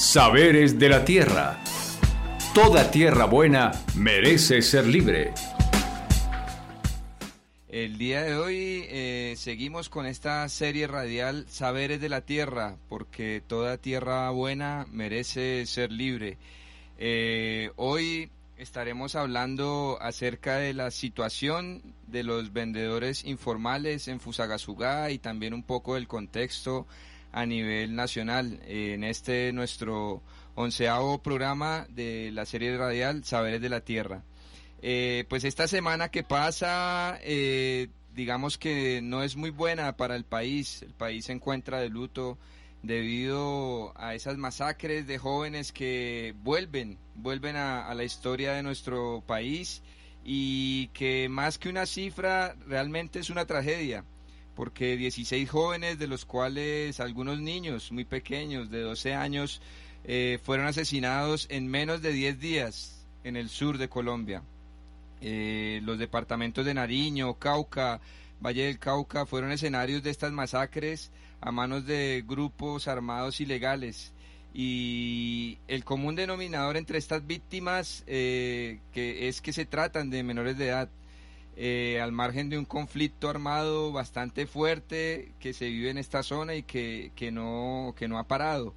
Saberes de la Tierra. Toda tierra buena merece ser libre. El día de hoy eh, seguimos con esta serie radial Saberes de la Tierra, porque toda tierra buena merece ser libre. Eh, hoy estaremos hablando acerca de la situación de los vendedores informales en Fusagasugá y también un poco del contexto a nivel nacional en este nuestro onceavo programa de la serie radial Saberes de la Tierra. Eh, pues esta semana que pasa, eh, digamos que no es muy buena para el país. El país se encuentra de luto debido a esas masacres de jóvenes que vuelven, vuelven a, a la historia de nuestro país y que más que una cifra realmente es una tragedia porque 16 jóvenes, de los cuales algunos niños muy pequeños, de 12 años, eh, fueron asesinados en menos de 10 días en el sur de Colombia. Eh, los departamentos de Nariño, Cauca, Valle del Cauca fueron escenarios de estas masacres a manos de grupos armados ilegales. Y el común denominador entre estas víctimas eh, es que se tratan de menores de edad eh, al margen de un conflicto armado bastante fuerte que se vive en esta zona y que, que, no, que no ha parado.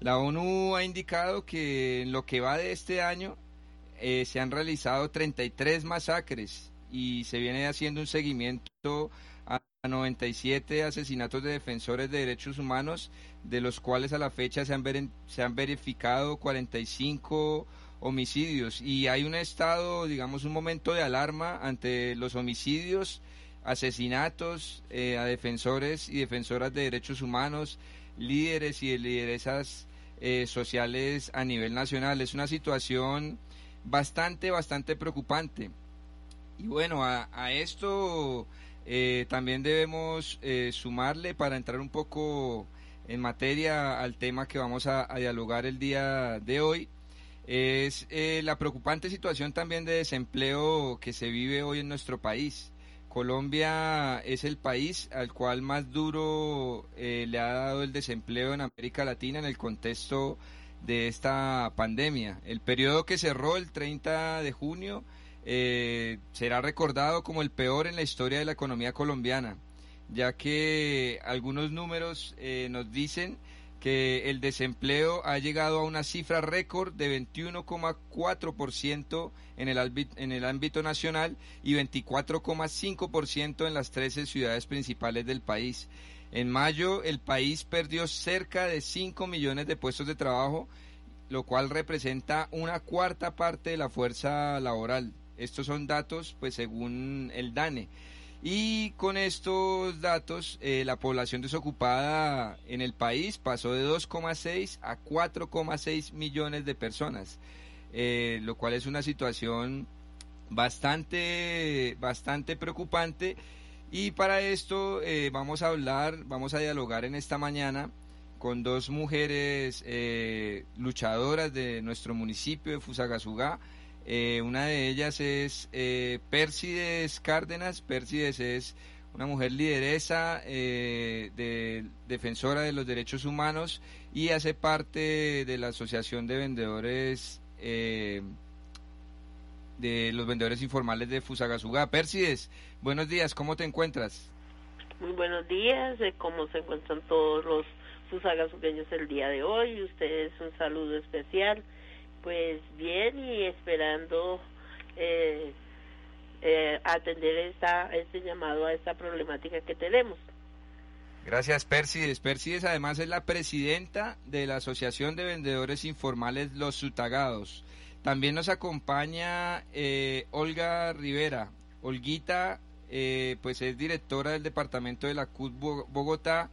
La ONU ha indicado que en lo que va de este año eh, se han realizado 33 masacres y se viene haciendo un seguimiento a 97 asesinatos de defensores de derechos humanos, de los cuales a la fecha se han, se han verificado 45 homicidios y hay un estado, digamos, un momento de alarma ante los homicidios, asesinatos eh, a defensores y defensoras de derechos humanos, líderes y lideresas eh, sociales a nivel nacional. Es una situación bastante, bastante preocupante. Y bueno, a, esto eh, también debemos sumarle para entrar un poco en materia al tema que vamos a dialogar el día de hoy es eh, la preocupante situación también de desempleo que se vive hoy en nuestro país. Colombia es el país al cual más duro eh, le ha dado el desempleo en América Latina en el contexto de esta pandemia. El periodo que cerró el 30 de junio eh, será recordado como el peor en la historia de la economía colombiana, ya que algunos números nos dicen que el desempleo ha llegado a una cifra récord de 21,4% en el, en el ámbito nacional y 24,5% en las 13 ciudades principales del país. En mayo el país perdió cerca de 5 millones de puestos de trabajo, lo cual representa una cuarta parte de la fuerza laboral. Estos son datos, pues según el DANE. Y con estos datos, eh, la población desocupada en el país pasó de 2,6 a 4,6 millones de personas, eh, lo cual es una situación bastante, bastante preocupante. Y para esto eh, vamos a hablar, vamos a dialogar en esta mañana con dos mujeres luchadoras de nuestro municipio de Fusagasugá eh, una de ellas es eh, Persides Cárdenas. Persides es una mujer lideresa, eh, de, defensora de los derechos humanos y hace parte de la Asociación de Vendedores de los vendedores informales de Fusagasugá. Persides, buenos días, ¿cómo te encuentras? Muy buenos días, ¿cómo se encuentran todos los fusagasuqueños el día de hoy? Ustedes un saludo especial pues bien y esperando eh, eh, atender esta, este llamado a esta problemática que tenemos. Gracias, Persides. Persides además es la presidenta de la Asociación de Vendedores Informales Los Sutagados. También nos acompaña eh, Olga Rivera. Olguita, pues es directora del departamento de la CUT Bogotá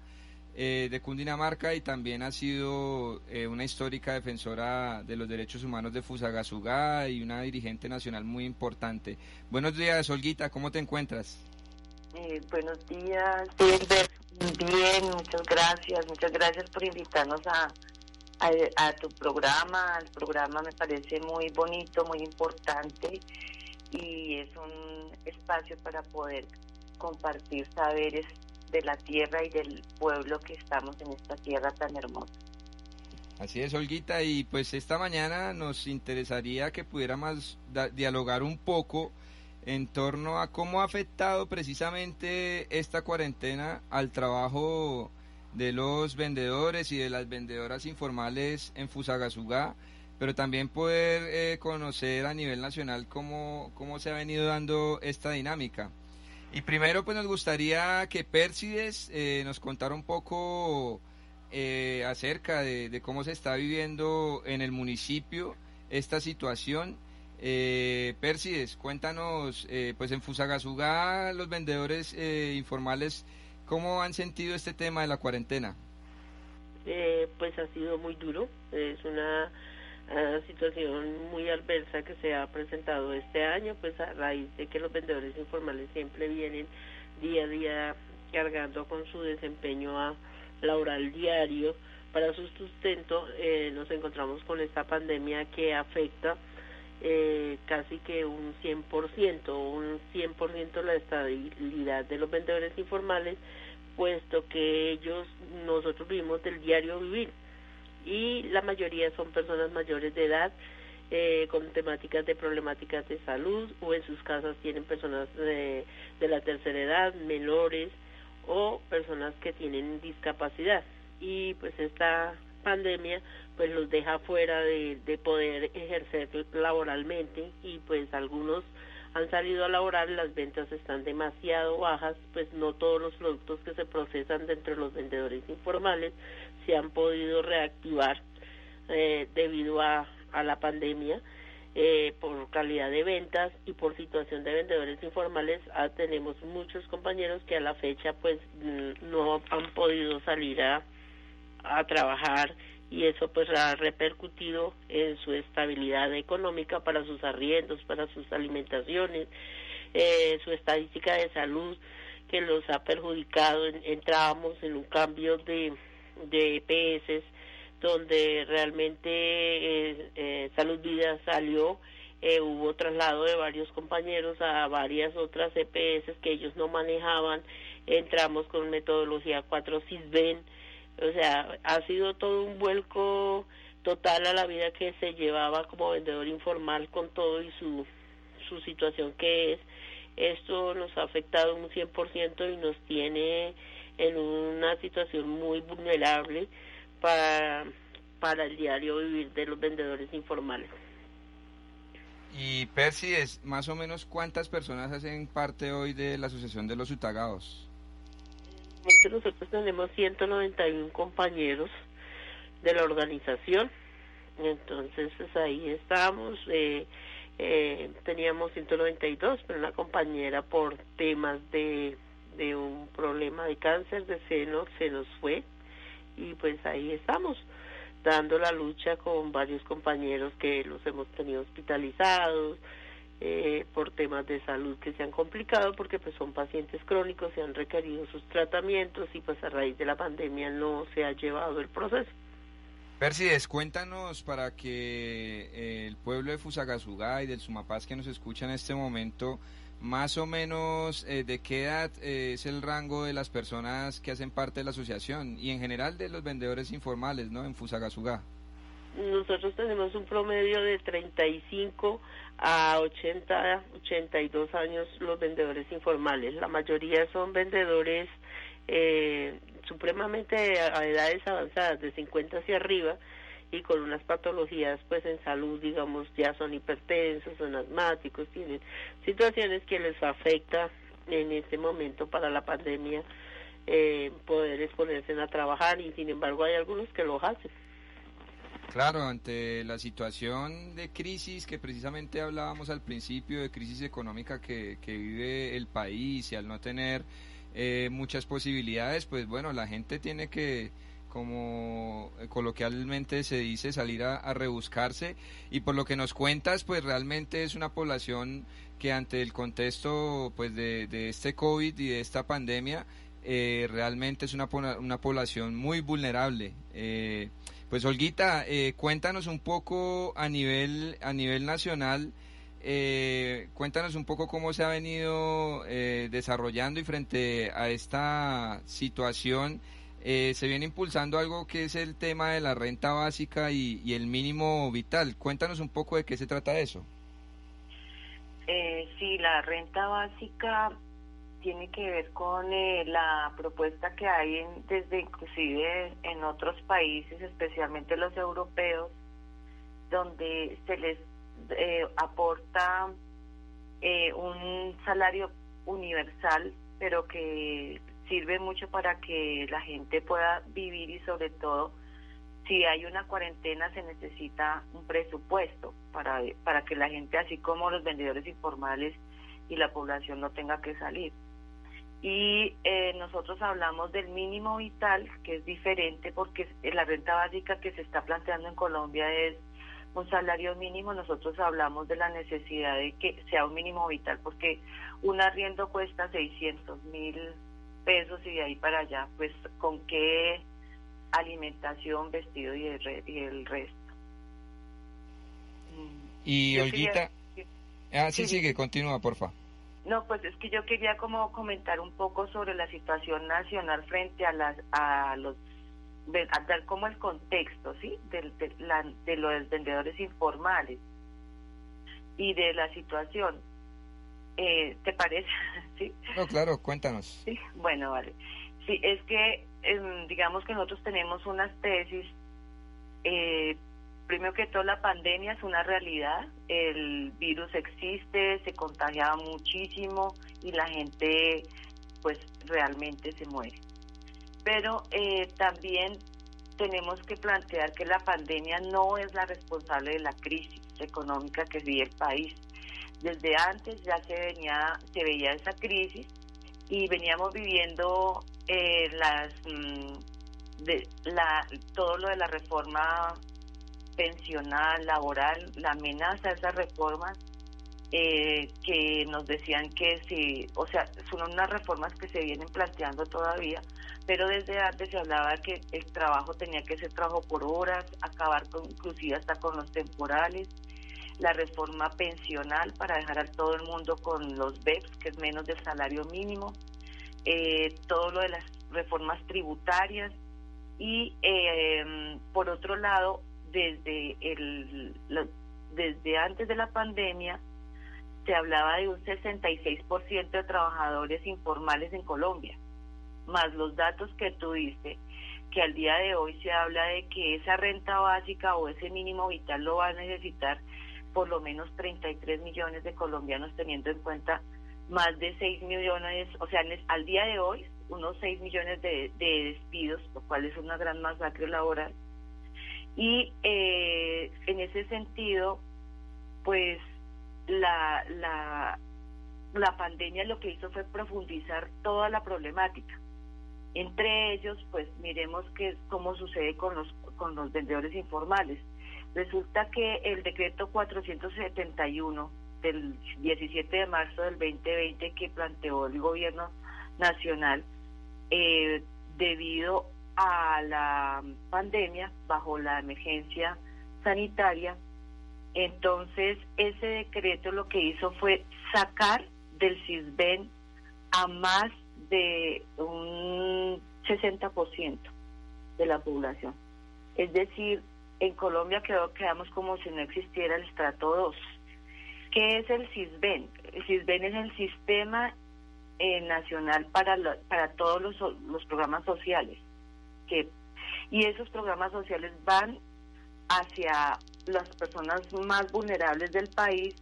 eh, de Cundinamarca y también ha sido eh, una histórica defensora de los derechos humanos de Fusagasugá y una dirigente nacional muy importante. Buenos días, Olguita, ¿cómo te encuentras? Eh, buenos días, Silver. Bien, muchas gracias, muchas gracias por invitarnos a, a, a tu programa. El programa me parece muy bonito, muy importante y es un espacio para poder compartir saberes de la tierra y del pueblo que estamos en esta tierra tan hermosa. Así es, Olguita, y pues esta mañana nos interesaría que pudiéramos dialogar un poco en torno a cómo ha afectado precisamente esta cuarentena al trabajo de los vendedores y de las vendedoras informales en Fusagasugá, pero también poder eh, conocer a nivel nacional cómo, cómo se ha venido dando esta dinámica. Y primero pues nos gustaría que Pérsides eh, nos contara un poco eh, acerca de, cómo se está viviendo en el municipio esta situación. Eh, Pérsides, cuéntanos, eh, pues en Fusagasugá los vendedores eh, informales, ¿cómo han sentido este tema de la cuarentena? pues ha sido muy duro, es una, situación muy adversa que se ha presentado este año, pues a raíz de que los vendedores informales siempre vienen día a día cargando con su desempeño a laboral diario. Para su sustento, eh, nos encontramos con esta pandemia que afecta eh, casi que un 100%, un 100% la estabilidad de los vendedores informales, puesto que ellos, nosotros vivimos del diario vivir y la mayoría son personas mayores de edad eh, con temáticas de problemáticas de salud o en sus casas tienen personas de, de la tercera edad, menores, o personas que tienen discapacidad. Y pues esta pandemia pues los deja fuera de, de poder ejercer laboralmente y pues algunos han salido a laborar, las ventas están demasiado bajas, pues no todos los productos que se procesan dentro de los vendedores informales se han podido reactivar eh, debido a, a la pandemia eh, por calidad de ventas y por situación de vendedores informales ah, tenemos muchos compañeros que a la fecha pues mm, no han podido salir a, a trabajar y eso pues ha repercutido en su estabilidad económica para sus arriendos, para sus alimentaciones, eh, su estadística de salud que los ha perjudicado. Entramos en un cambio de, de EPS donde realmente eh, eh, Salud Vida salió, eh, hubo traslado de varios compañeros a varias otras EPS que ellos no manejaban, entramos con metodología 4 CISBEN, o sea, ha sido todo un vuelco total a la vida que se llevaba como vendedor informal con todo y su, su situación que es. Esto nos ha afectado un 100% y nos tiene en una situación muy vulnerable para, para el diario vivir de los vendedores informales. Y Percy, es más o menos cuántas personas hacen parte hoy de la Asociación de los Utagados? Nosotros tenemos 191 compañeros de la organización, entonces pues, ahí estamos. Eh, eh, teníamos 192, pero una compañera por temas de, de un problema de cáncer de seno se nos fue y pues ahí estamos dando la lucha con varios compañeros que los hemos tenido hospitalizados eh, por temas de salud que se han complicado porque pues son pacientes crónicos se han requerido sus tratamientos y pues a raíz de la pandemia no se ha llevado el proceso. Persides, cuéntanos para que el pueblo de Fusagasugá y del Sumapaz que nos escucha en este momento más o menos eh, de qué edad eh, es el rango de las personas que hacen parte de la asociación y en general de los vendedores informales, ¿no? En Fusagasugá. Nosotros tenemos un promedio de 35 a 80, 82 años los vendedores informales. La mayoría son vendedores eh, supremamente a edades avanzadas, de 50 hacia arriba, y con unas patologías pues en salud digamos ya son hipertensos, son asmáticos, tienen situaciones que les afecta en este momento para la pandemia eh, poder exponerse a trabajar y sin embargo hay algunos que lo hacen. Claro, ante la situación de crisis que precisamente hablábamos al principio, de crisis económica que, que vive el país y al no tener eh, muchas posibilidades, pues bueno, la gente tiene que como eh, coloquialmente se dice, salir a, rebuscarse. Y por lo que nos cuentas, pues realmente es una población que ante el contexto pues de, este COVID y de esta pandemia, eh, realmente es una, una población muy vulnerable. Eh, pues Olguita, cuéntanos un poco a nivel, a nivel nacional, cuéntanos un poco cómo se ha venido desarrollando y frente a esta situación eh, se viene impulsando algo que es el tema de la renta básica y, el mínimo vital. Cuéntanos un poco de qué se trata eso. Eh, sí, la renta básica tiene que ver con eh, la propuesta que hay en, desde inclusive en otros países, especialmente los europeos, donde se les eh, aporta eh, un salario universal, pero que sirve mucho para que la gente pueda vivir y sobre todo si hay una cuarentena se necesita un presupuesto para, para que la gente, así como los vendedores informales y la población no tenga que salir. Y eh, nosotros hablamos del mínimo vital, que es diferente porque la renta básica que se está planteando en Colombia es un salario mínimo, nosotros hablamos de la necesidad de que sea un mínimo vital porque un arriendo cuesta 600 mil pesos y de ahí para allá, pues con qué alimentación, vestido y el, y el resto. Y Olguita, ah, sí, sigue, continúa, porfa. No, pues es que yo quería como comentar un poco sobre la situación nacional frente a las a los a dar como el contexto, ¿sí? De, de, los vendedores informales y de la situación. Eh, ¿Te parece? Sí. No, claro, cuéntanos. Sí, bueno, vale. Sí, es que em, digamos que nosotros tenemos unas tesis eh, primero que todo la pandemia es una realidad, el virus existe, se contagiaba muchísimo y la gente pues realmente se muere. Pero eh, también tenemos que plantear que la pandemia no es la responsable de la crisis económica que vive el país. Desde antes ya se venía, se veía esa crisis y veníamos viviendo eh, las mm, de la todo lo de la reforma pensional, laboral, la amenaza de esas reformas eh, que nos decían que si, o sea, son unas reformas que se vienen planteando todavía, pero desde antes se hablaba que el trabajo tenía que ser trabajo por horas, acabar con, inclusive hasta con los temporales, la reforma pensional para dejar a todo el mundo con los BEPS, que es menos del salario mínimo, eh, todo lo de las reformas tributarias y eh, por otro lado desde, el, desde antes de la pandemia se hablaba de un 66% de trabajadores informales en Colombia, más los datos que tú dices, que al día de hoy se habla de que esa renta básica o ese mínimo vital lo va a necesitar por lo menos 33 millones de colombianos teniendo en cuenta más de 6 millones, o sea, al día de hoy unos 6 millones de, de despidos, lo cual es una gran masacre laboral, y eh, en ese sentido, pues la, la, la pandemia lo que hizo fue profundizar toda la problemática. Entre ellos, pues miremos qué cómo sucede con los, con los vendedores informales. Resulta que el decreto 471 del 17 de marzo del 2020 que planteó el gobierno nacional, eh, debido a la pandemia, bajo la emergencia sanitaria, entonces ese decreto lo que hizo fue sacar del CISBEN a más de un 60% de la población. Es decir, en Colombia quedó, quedamos como si no existiera el estrato 2. ¿Qué es el CISBEN? El CISBEN es el Sistema eh, Nacional para, para todos los, los programas sociales que y esos programas sociales van hacia las personas más vulnerables del país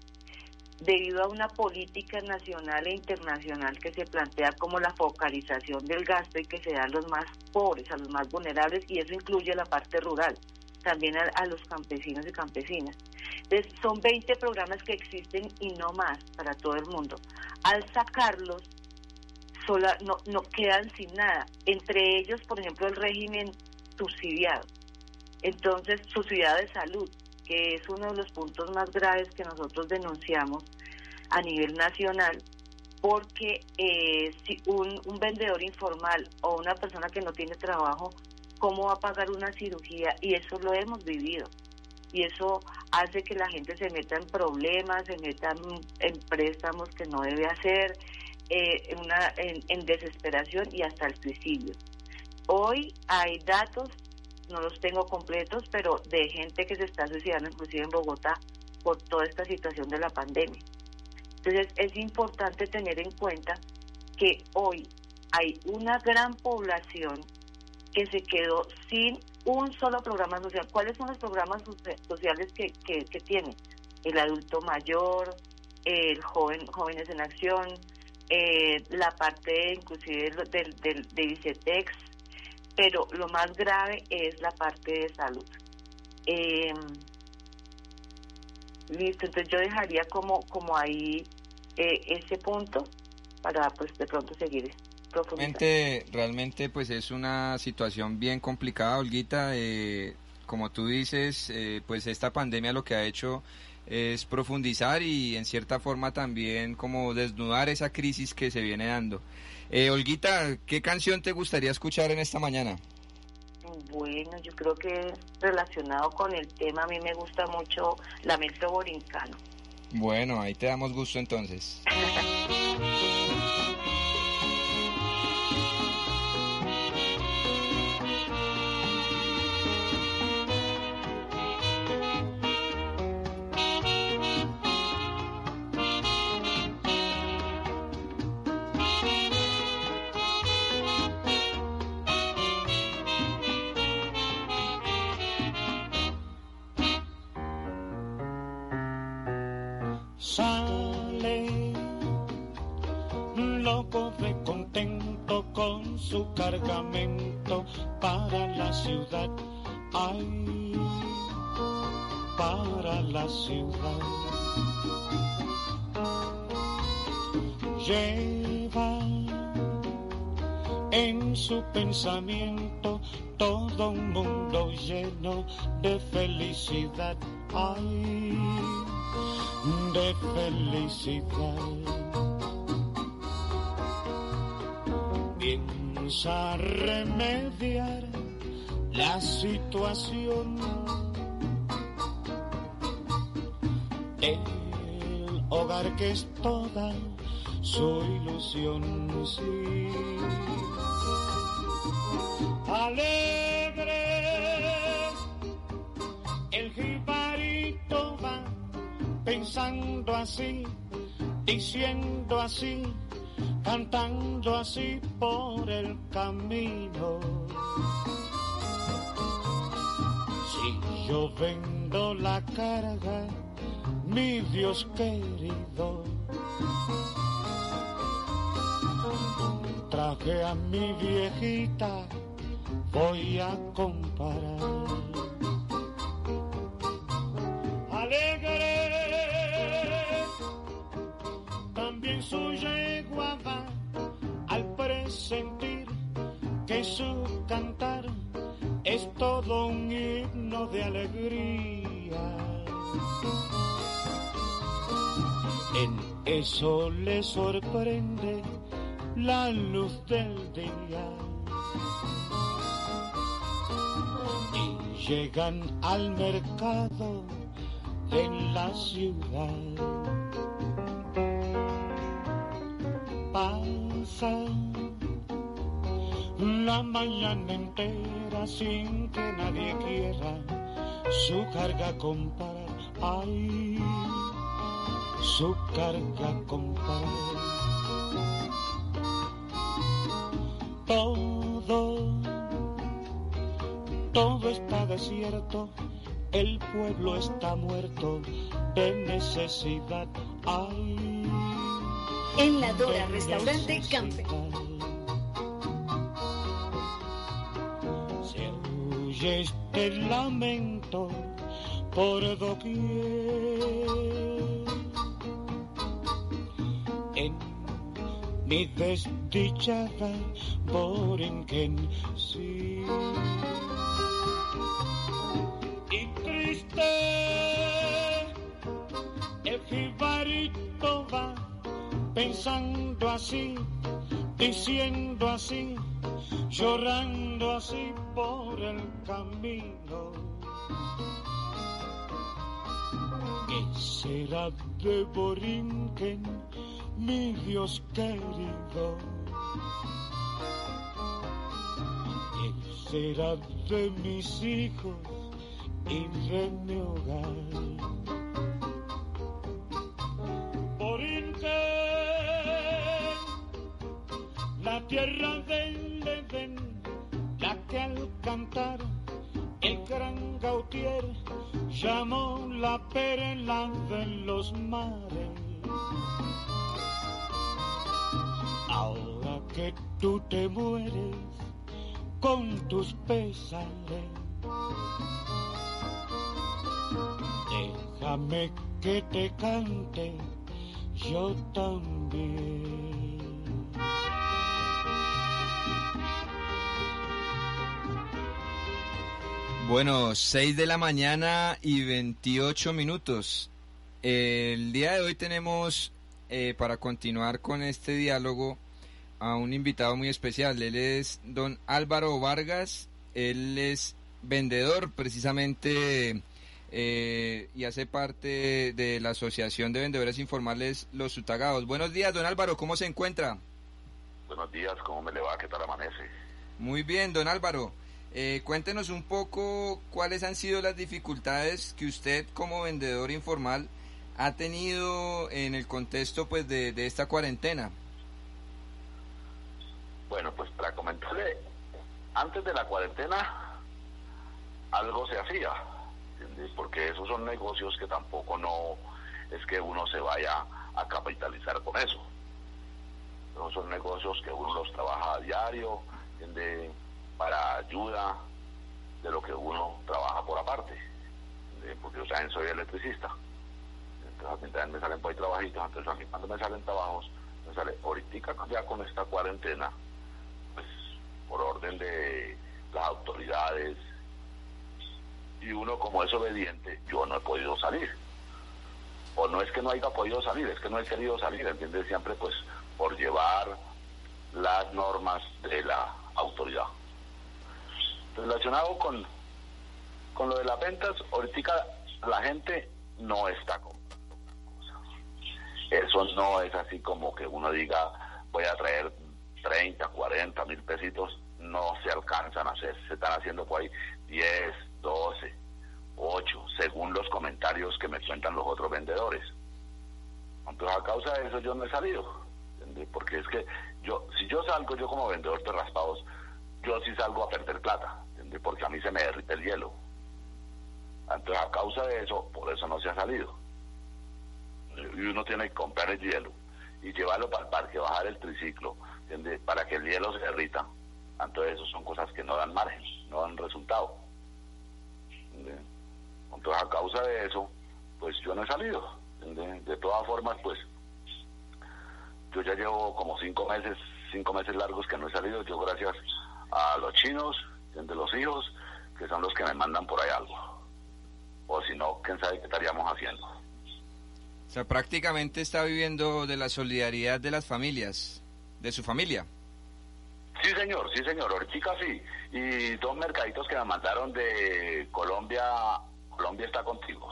debido a una política nacional e internacional que se plantea como la focalización del gasto y que se da a los más pobres, a los más vulnerables, y eso incluye la parte rural, también a, los campesinos y campesinas. Entonces, son 20 programas que existen y no más para todo el mundo. Al sacarlos, sola, no, no quedan sin nada. Entre ellos, por ejemplo, el régimen subsidiado. Entonces, subsidiado de salud, que es uno de los puntos más graves que nosotros denunciamos a nivel nacional, porque eh, si un, un vendedor informal o una persona que no tiene trabajo, ¿cómo va a pagar una cirugía? Y eso lo hemos vivido. Y eso hace que la gente se meta en problemas, se meta en préstamos que no debe hacer, eh, una, en, desesperación y hasta el suicidio. hoy hay datos, no los tengo completos, pero de gente que se está suicidando inclusive en Bogotá por toda esta situación de la pandemia. Entonces es importante tener en cuenta que hoy hay una gran población que se quedó sin un solo programa social. ¿Cuáles son los programas sociales que, que, tiene? El adulto mayor, el joven jóvenes en acción, eh, la parte inclusive del, del, de ICETEX, pero lo más grave es la parte de salud. Eh, listo, entonces yo dejaría como, como ahí eh, ese punto para pues de pronto seguir Realmente, realmente pues es una situación bien complicada, Olguita. Eh, como tú dices, eh, pues esta pandemia lo que ha hecho es profundizar y en cierta forma también como desnudar esa crisis que se viene dando. Eh, Olguita, ¿qué canción te gustaría escuchar en esta mañana? Bueno, yo creo que relacionado con el tema, a mí me gusta mucho Lamento Borincano. Bueno, ahí te damos gusto entonces. ciudad. Lleva en su pensamiento todo un mundo lleno de felicidad. Ay, de felicidad. a remediar la situación. El hogar que es toda su ilusión, sí. Alegre, el jibarito va pensando así, diciendo así cantando así por el camino. Si yo vendo la carga, mi Dios querido, traje a mi viejita, voy a comparar. Eso le sorprende la luz del día. Y llegan al mercado en la ciudad. Pasan la mañana entera sin que nadie quiera su carga comparar. Su carga comparar. Todo, todo está desierto, el pueblo está muerto de necesidad. Ay, en la Dora Restaurante Campe y este lamento por doquier. Mi desdichada Borinquen, sí. Y triste, el jibarito va pensando así, diciendo así llorando así por el camino. ¿Qué será de Borinquen, mi Dios querido? ¿Qué será de mis hijos y de mi hogar? Por la tierra del Edén, la que al cantar el gran Gautier llamó la perla de los mares. Ahora que tú te mueres con tus pesares, déjame que te cante yo también. Bueno, 6 de la mañana y 28 minutos. El día de hoy tenemos, eh, para continuar con este diálogo, a un invitado muy especial. Él es don Álvaro Vargas. Él es vendedor precisamente eh, y hace parte de la Asociación de Vendedores Informales Los Sutagados. Buenos días, don Álvaro, ¿cómo se encuentra? Buenos días, ¿cómo me le va? ¿Qué tal amanece? Muy bien, don Álvaro. Eh, cuéntenos un poco cuáles han sido las dificultades que usted como vendedor informal ha tenido en el contexto pues de, de esta cuarentena. Bueno, pues para comentarle, antes de la cuarentena algo se hacía, porque esos son negocios que tampoco no es que uno se vaya a capitalizar con eso. Esos son negocios que uno los trabaja a diario, ¿entiende? para ayuda de lo que uno trabaja por aparte, ¿entiende? porque yo también soy electricista. Entonces a me salen por ahí trabajitos, entonces a mí cuando me salen trabajos, me sale ahorita ya con esta cuarentena, orden de las autoridades y uno como es obediente, yo no he podido salir. O no es que no haya podido salir, es que no he querido salir, ¿entiendes? Siempre pues por llevar las normas de la autoridad. Relacionado con, con lo de las ventas, ahorita la gente no está comprando. Eso no es así como que uno diga voy a traer 30, 40 mil pesitos, no se alcanzan a hacer, se están haciendo por ahí 10, 12, 8, según los comentarios que me cuentan los otros vendedores. Entonces a causa de eso yo no he salido, porque es que yo, si yo salgo yo como vendedor de raspados, yo sí salgo a perder plata, porque a mí se me derrite el hielo. Entonces a causa de eso, por eso no se ha salido. Y uno tiene que comprar el hielo y llevarlo para el parque, bajar el triciclo, para que el hielo se derrita. Entonces, eso son cosas que no dan margen, no dan resultado. Entonces, a causa de eso, pues yo no he salido. De todas formas, pues yo ya llevo como cinco meses, cinco meses largos que no he salido. Yo, gracias a los chinos, de los hijos, que son los que me mandan por ahí algo. O si no, quién sabe qué estaríamos haciendo. O sea, prácticamente está viviendo de la solidaridad de las familias, de su familia. Sí, señor, sí, señor. Ahorita sí. Y dos mercaditos que me mandaron de Colombia. Colombia está contigo.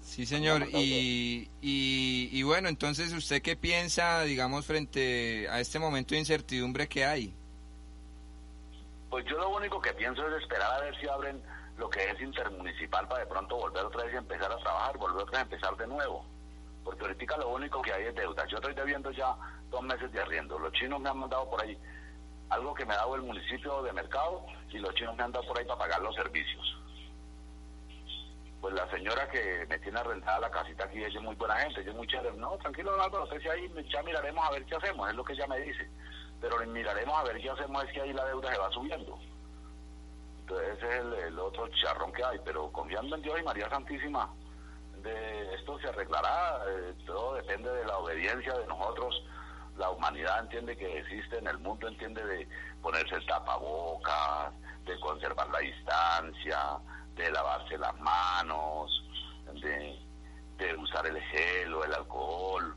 Sí, señor. Y, y, y bueno, entonces, ¿usted qué piensa, digamos, frente a este momento de incertidumbre que hay? Pues yo lo único que pienso es esperar a ver si abren lo que es intermunicipal para de pronto volver otra vez y empezar a trabajar, volver otra vez a empezar de nuevo. Porque ahorita lo único que hay es deuda. Yo estoy debiendo ya dos meses de arriendo. Los chinos me han mandado por ahí algo que me ha dado el municipio de mercado y los chinos me han dado por ahí para pagar los servicios. Pues la señora que me tiene arrendada la casita aquí, ella es muy buena gente, ella es muy chévere. No, tranquilo, Álvaro, usted si ahí ya miraremos a ver qué hacemos, es lo que ella me dice. Pero miraremos a ver qué hacemos, es que ahí la deuda se va subiendo. Entonces ese es el, el otro charrón que hay, pero confiando en Dios y María Santísima, de esto se arreglará, eh, todo depende de la obediencia de nosotros. La humanidad entiende que existe en el mundo, entiende de ponerse el tapabocas, de conservar la distancia, de lavarse las manos, de, usar el gel o el alcohol.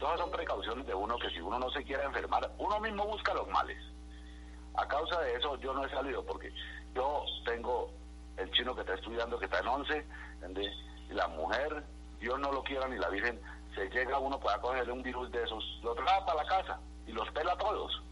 Todas son precauciones de uno que si uno no se quiere enfermar, uno mismo busca los males. A causa de eso yo no he salido porque yo tengo el chino que está estudiando, que está en 11, ¿entiende? y la mujer, Dios no lo quiera ni la Virgen, llega uno para cogerle un virus de esos, lo trae para la casa y los pela todos.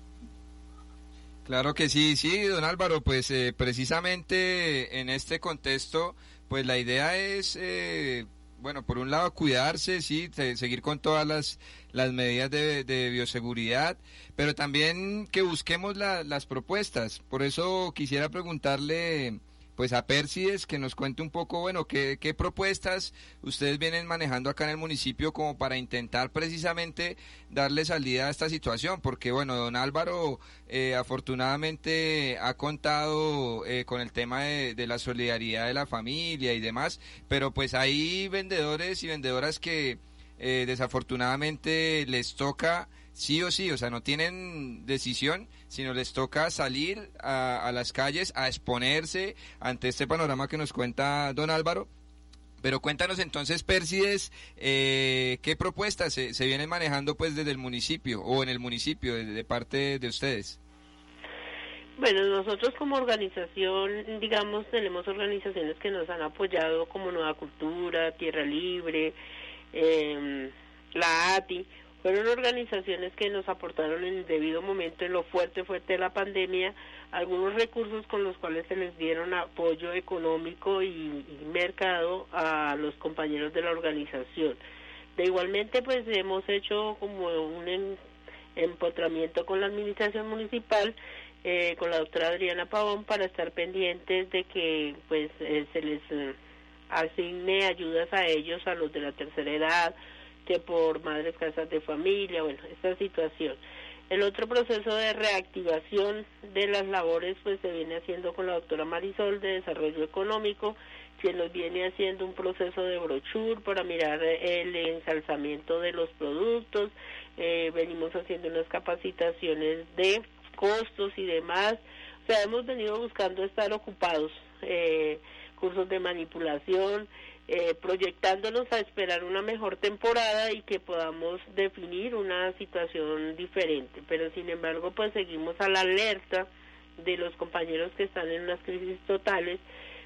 Claro que sí, sí, don Álvaro, pues eh, precisamente en este contexto, pues la idea es, eh, bueno, por un lado cuidarse, sí, seguir con todas las, las medidas de, de bioseguridad, pero también que busquemos las propuestas. Por eso quisiera preguntarle pues a Persides que nos cuente un poco, bueno, qué, qué propuestas ustedes vienen manejando acá en el municipio como para intentar precisamente darle salida a esta situación, porque bueno, don Álvaro eh, afortunadamente ha contado eh, con el tema de, la solidaridad de la familia y demás, pero pues hay vendedores y vendedoras que eh, desafortunadamente les toca sí o sí, o sea, no tienen decisión, sino les toca salir a, las calles a exponerse ante este panorama que nos cuenta don Álvaro. Pero cuéntanos entonces, Persides, eh, ¿qué propuestas se, vienen manejando pues desde el municipio o en el municipio de, parte de ustedes? Bueno, nosotros como organización, digamos, tenemos organizaciones que nos han apoyado como Nueva Cultura, Tierra Libre, eh, la ATI, fueron organizaciones que nos aportaron en el debido momento, en lo fuerte, fuerte de la pandemia, algunos recursos con los cuales se les dieron apoyo económico y, mercado a los compañeros de la organización. De igualmente, pues hemos hecho como un empotramiento con la administración municipal, eh, con la doctora Adriana Pavón, para estar pendientes de que pues eh, se les eh, asigne ayudas a ellos, a los de la tercera edad, por madres casas de familia, bueno, esta situación. El otro proceso de reactivación de las labores pues se viene haciendo con la doctora Marisol de Desarrollo Económico, quien nos viene haciendo un proceso de brochure para mirar el ensalzamiento de los productos, eh, venimos haciendo unas capacitaciones de costos y demás, o sea, hemos venido buscando estar ocupados, eh, cursos de manipulación, eh, proyectándonos a esperar una mejor temporada y que podamos definir una situación diferente. Pero sin embargo, pues seguimos a la alerta de los compañeros que están en unas crisis totales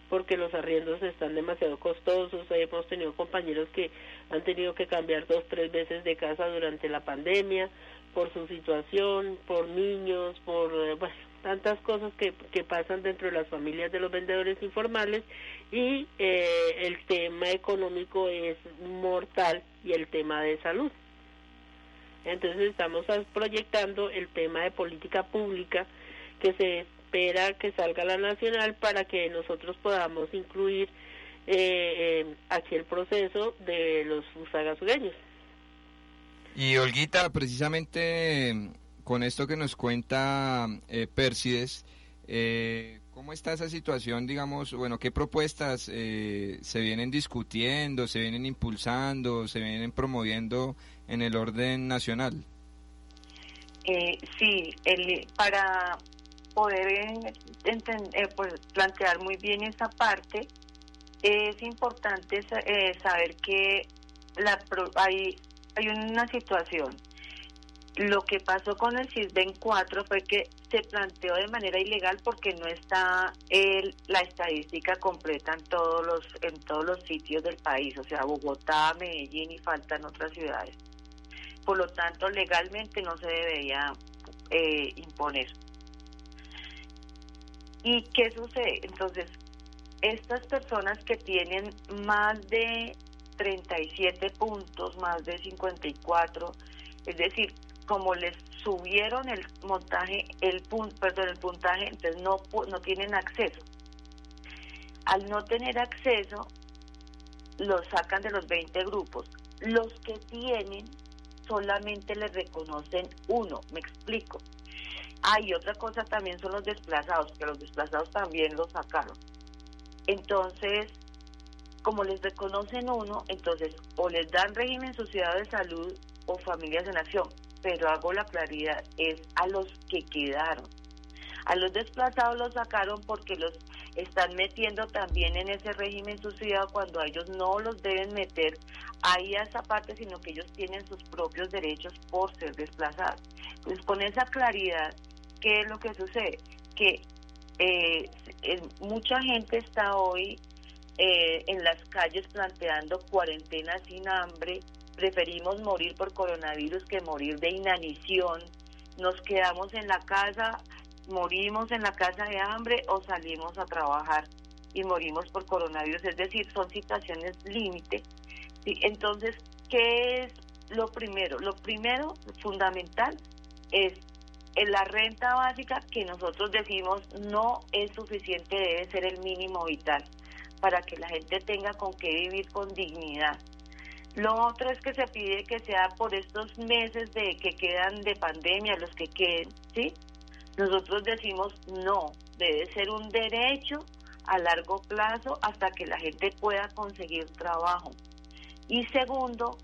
porque los arriendos están demasiado costosos. Hemos tenido compañeros que han tenido que cambiar dos, tres veces de casa durante la pandemia por su situación, por niños, por, eh, bueno, tantas cosas que, que pasan dentro de las familias de los vendedores informales y eh, el tema económico es mortal y el tema de salud. Entonces estamos proyectando el tema de política pública que se espera que salga la nacional para que nosotros podamos incluir eh, aquí el proceso de los usagasugueños. Y Olguita, precisamente con esto que nos cuenta eh, Persides, eh, ¿cómo está esa situación, digamos, bueno, qué propuestas eh, se vienen discutiendo, se vienen impulsando, se vienen promoviendo en el orden nacional? Eh, sí, el, para poder entender, pues, plantear muy bien esa parte, es importante saber que la, hay, hay una situación lo que pasó con el CISBEN 4 fue que se planteó de manera ilegal porque no está el, la estadística completa en todos los en todos los sitios del país, o sea, Bogotá, Medellín y faltan otras ciudades. Por lo tanto, legalmente no se debería eh, imponer. ¿Y qué sucede? Entonces, estas personas que tienen más de 37 puntos, más de 54, es decir, como les subieron el montaje, el perdón, el puntaje, entonces no, no tienen acceso. Al no tener acceso, los sacan de los 20 grupos. Los que tienen solamente les reconocen uno, me explico. Hay otra cosa también son los desplazados, que los desplazados también los sacaron. Entonces, como les reconocen uno, entonces o les dan régimen sociedad de salud o familias en acción pero hago la claridad, es a los que quedaron. A los desplazados los sacaron porque los están metiendo también en ese régimen subsidiado cuando ellos no los deben meter ahí a esa parte, sino que ellos tienen sus propios derechos por ser desplazados. Pues con esa claridad, ¿qué es lo que sucede? Que eh, mucha gente está hoy eh, en las calles planteando cuarentena sin hambre, preferimos morir por coronavirus que morir de inanición, nos quedamos en la casa morimos en la casa de hambre o salimos a trabajar y morimos por coronavirus, es decir, son situaciones límite. Entonces, ¿qué es lo primero? Lo primero, fundamental, es la renta básica que nosotros decimos no es suficiente, debe ser el mínimo vital para que la gente tenga con qué vivir con dignidad. Lo otro es que se pide que sea por estos meses de que quedan de pandemia, los que queden, ¿sí? Nosotros decimos no, debe ser un derecho a largo plazo hasta que la gente pueda conseguir trabajo. Y segundo,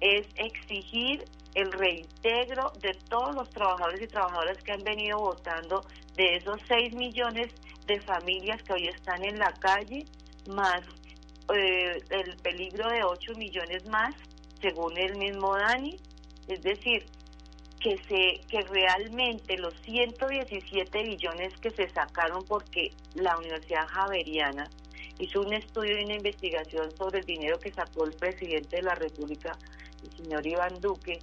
es exigir el reintegro de todos los trabajadores y trabajadoras que han venido votando, de esos 6 millones de familias que hoy están en la calle, más eh, el peligro de 8 millones más, según el mismo Dani. Es decir, que se que realmente los 117 billones que se sacaron porque la Universidad Javeriana hizo un estudio y una investigación sobre el dinero que sacó el presidente de la República, el señor Iván Duque,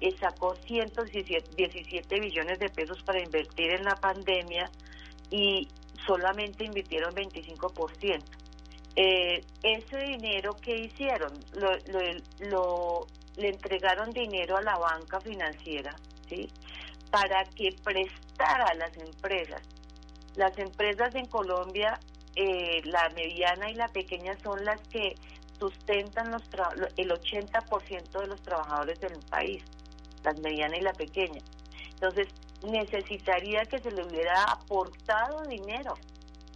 y sacó 117 billones de pesos para invertir en la pandemia y solamente invirtieron 25%. Eh, ese dinero que hicieron, lo, lo, le entregaron dinero a la banca financiera, ¿sí? Para que prestara a las empresas. Las empresas en Colombia, eh, la mediana y la pequeña, son las que sustentan los el 80% de los trabajadores del país, las mediana y la pequeña. Entonces, necesitaría que se le hubiera aportado dinero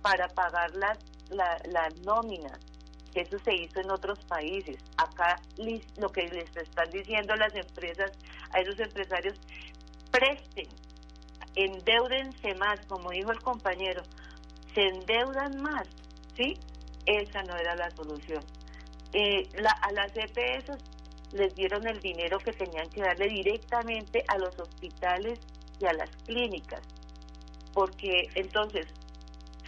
para pagar las, las nóminas, que eso se hizo en otros países. Acá lo que les están diciendo las empresas, a esos empresarios, presten, endeudense más, como dijo el compañero, se endeudan más, ¿sí? Esa no era la solución. Eh, a las EPS les dieron el dinero que tenían que darle directamente a los hospitales y a las clínicas, porque entonces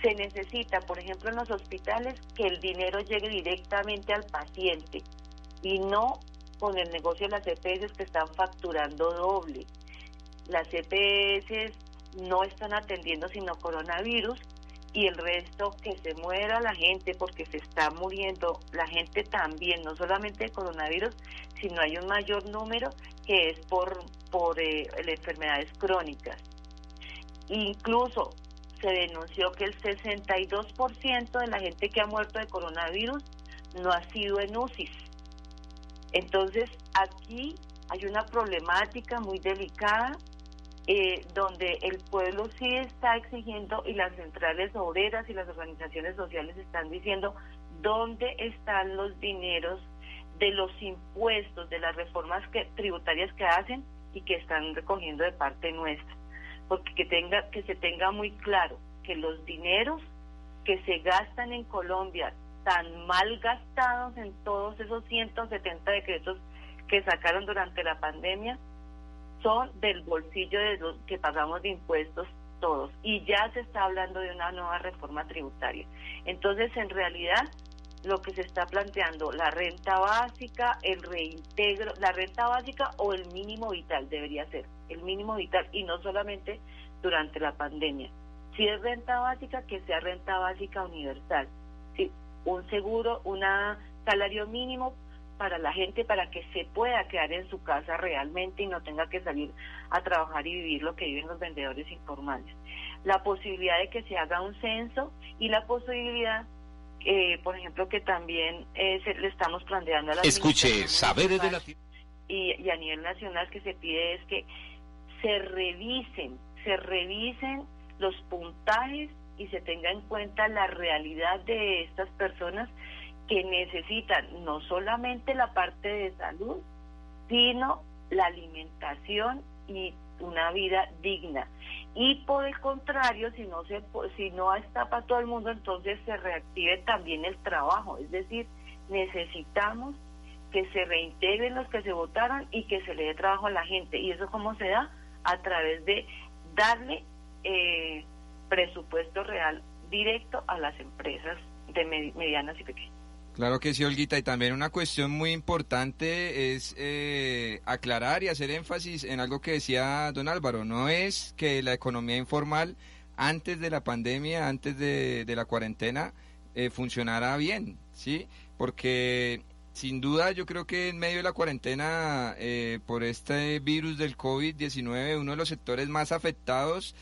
se necesita, por ejemplo, en los hospitales, que el dinero llegue directamente al paciente y no con el negocio de las EPS que están facturando doble. Las EPS no están atendiendo sino coronavirus y el resto que se muera la gente porque se está muriendo la gente también, no solamente de coronavirus, sino hay un mayor número que es por, por eh, enfermedades crónicas. Incluso se denunció que el 62% de la gente que ha muerto de coronavirus no ha sido en UCI. Entonces, aquí hay una problemática muy delicada eh, donde el pueblo sí está exigiendo y las centrales obreras y las organizaciones sociales están diciendo dónde están los dineros de los impuestos, de las reformas que, tributarias que hacen y que están recogiendo de parte nuestra porque que tenga que se tenga muy claro que los dineros que se gastan en Colombia tan mal gastados en todos esos 170 decretos que sacaron durante la pandemia son del bolsillo de los que pagamos de impuestos todos y ya se está hablando de una nueva reforma tributaria. Entonces, en realidad, lo que se está planteando, la renta básica, el reintegro, la renta básica o el mínimo vital debería ser, el mínimo vital y no solamente durante la pandemia. Si es renta básica, que sea renta básica universal. Si un seguro, un salario mínimo para la gente para que se pueda quedar en su casa realmente y no tenga que salir a trabajar y vivir lo que viven los vendedores informales. La posibilidad de que se haga un censo y la posibilidad eh, por ejemplo, que también eh, le estamos planteando a la Escuche, saberes de la y, y a nivel nacional que se pide es que se revisen, se revisen los puntajes y se tenga en cuenta la realidad de estas personas que necesitan no solamente la parte de salud, sino la alimentación y una vida digna. Y por el contrario, si no se si no está para todo el mundo, entonces se reactive también el trabajo, es decir, necesitamos que se reintegren los que se votaron y que se le dé trabajo a la gente. ¿Y eso cómo se da? A través de darle eh, presupuesto real directo a las empresas de medianas y pequeñas. Claro que sí, Olguita, y también una cuestión muy importante es eh, aclarar y hacer énfasis en algo que decía don Álvaro, no es que la economía informal antes de la pandemia, antes de, la cuarentena, eh, funcionara bien, ¿sí? Porque sin duda yo creo que en medio de la cuarentena eh, por este virus del COVID-19, uno de los sectores más afectados,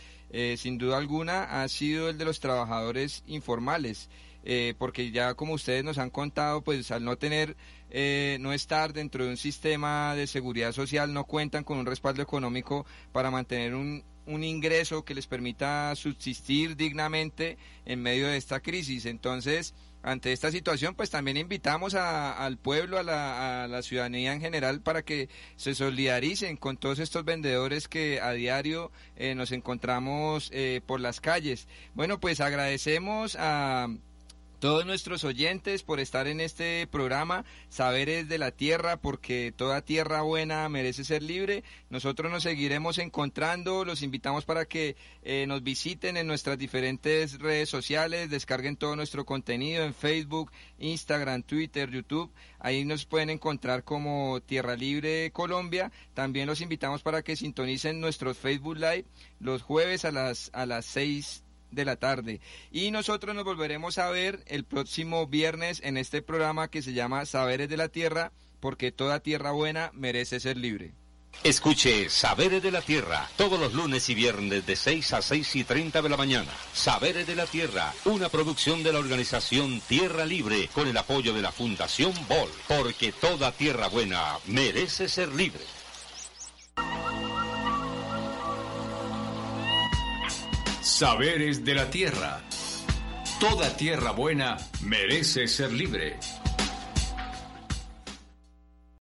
sin duda alguna, ha sido el de los trabajadores informales. Eh, porque ya como ustedes nos han contado, pues al no tener, eh, no estar dentro de un sistema de seguridad social, no cuentan con un respaldo económico para mantener un, un ingreso que les permita subsistir dignamente en medio de esta crisis. Entonces, ante esta situación, pues también invitamos al pueblo, a la, ciudadanía en general, para que se solidaricen con todos estos vendedores que a diario eh, nos encontramos por las calles. Bueno, pues agradecemos a todos nuestros oyentes por estar en este programa Saberes de la Tierra, porque toda tierra buena merece ser libre. Nosotros nos seguiremos encontrando, los invitamos para que eh, nos visiten en nuestras diferentes redes sociales, descarguen todo nuestro contenido en Facebook, Instagram, Twitter, YouTube. Ahí nos pueden encontrar como Tierra Libre Colombia. También los invitamos para que sintonicen nuestros Facebook Live los jueves a las, a las 6 de la tarde. Y nosotros nos volveremos a ver el próximo viernes en este programa que se llama Saberes de la Tierra, porque toda tierra buena merece ser libre. Escuche Saberes de la Tierra todos los lunes y viernes de 6 a 6 y 30 de la mañana. Saberes de la Tierra, una producción de la organización Tierra Libre con el apoyo de la Fundación Bol, porque toda tierra buena merece ser libre. Saberes de la Tierra. Toda tierra buena merece ser libre.